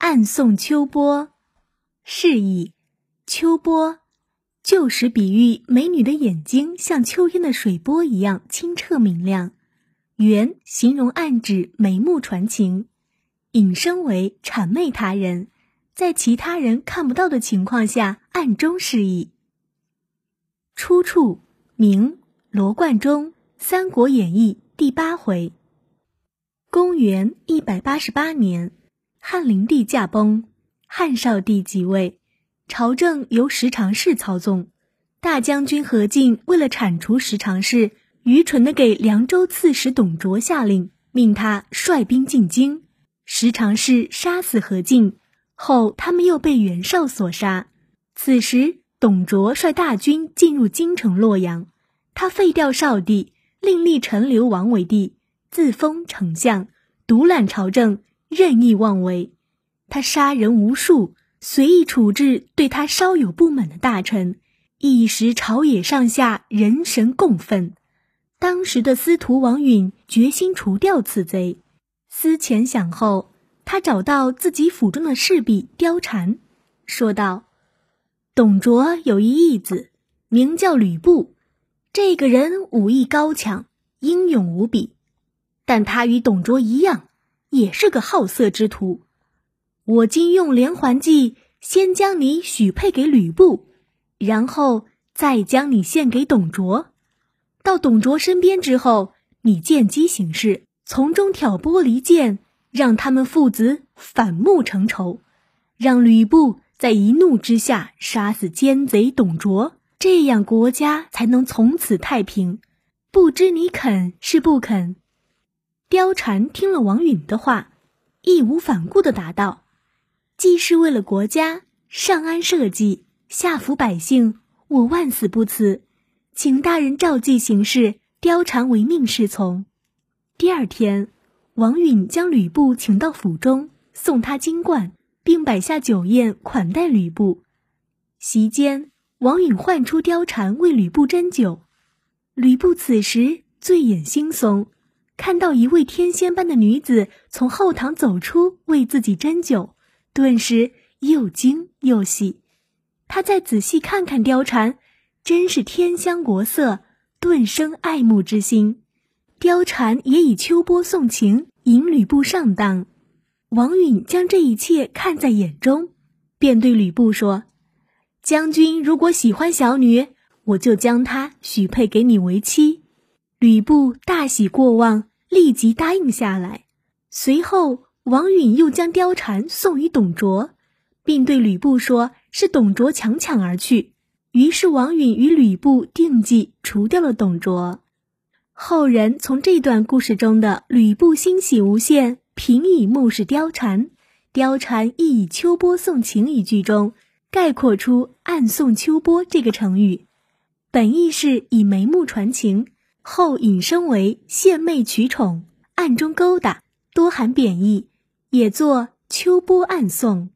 暗送秋波，是以秋波旧时比喻美女的眼睛像秋天的水波一样清澈明亮，原形容暗指眉目传情，引申为谄媚他人，在其他人看不到的情况下暗中示意。出处：明罗贯中《三国演义》第八回。公元一百八十八年。汉灵帝驾崩，汉少帝即位，朝政由十常侍操纵。大将军何进为了铲除十常侍，愚蠢地给凉州刺史董卓下令，命他率兵进京。十常侍杀死何进后，他们又被袁绍所杀。此时，董卓率大军进入京城洛阳，他废掉少帝，另立陈留王为帝，自封丞相，独揽朝政。任意妄为，他杀人无数，随意处置对他稍有不满的大臣，一时朝野上下人神共愤。当时的司徒王允决心除掉此贼，思前想后，他找到自己府中的侍婢貂蝉，说道：“董卓有一义子，名叫吕布，这个人武艺高强，英勇无比，但他与董卓一样。”也是个好色之徒，我今用连环计，先将你许配给吕布，然后再将你献给董卓。到董卓身边之后，你见机行事，从中挑拨离间，让他们父子反目成仇，让吕布在一怒之下杀死奸贼董卓，这样国家才能从此太平。不知你肯是不肯？貂蝉听了王允的话，义无反顾地答道：“既是为了国家，上安社稷，下抚百姓，我万死不辞。请大人照计行事，貂蝉唯命是从。”第二天，王允将吕布请到府中，送他金冠，并摆下酒宴款待吕布。席间，王允唤出貂蝉为吕布斟酒，吕布此时醉眼惺忪。看到一位天仙般的女子从后堂走出，为自己斟酒，顿时又惊又喜。他再仔细看看貂蝉，真是天香国色，顿生爱慕之心。貂蝉也以秋波送情，引吕布上当。王允将这一切看在眼中，便对吕布说：“将军如果喜欢小女，我就将她许配给你为妻。”吕布大喜过望。立即答应下来。随后，王允又将貂蝉送与董卓，并对吕布说：“是董卓强抢而去。”于是，王允与吕布定计，除掉了董卓。后人从这段故事中的“吕布欣喜无限，平以目视貂蝉，貂蝉亦以秋波送情”一句中，概括出“暗送秋波”这个成语，本意是以眉目传情。后引申为献媚取宠，暗中勾搭，多含贬义，也作秋波暗送。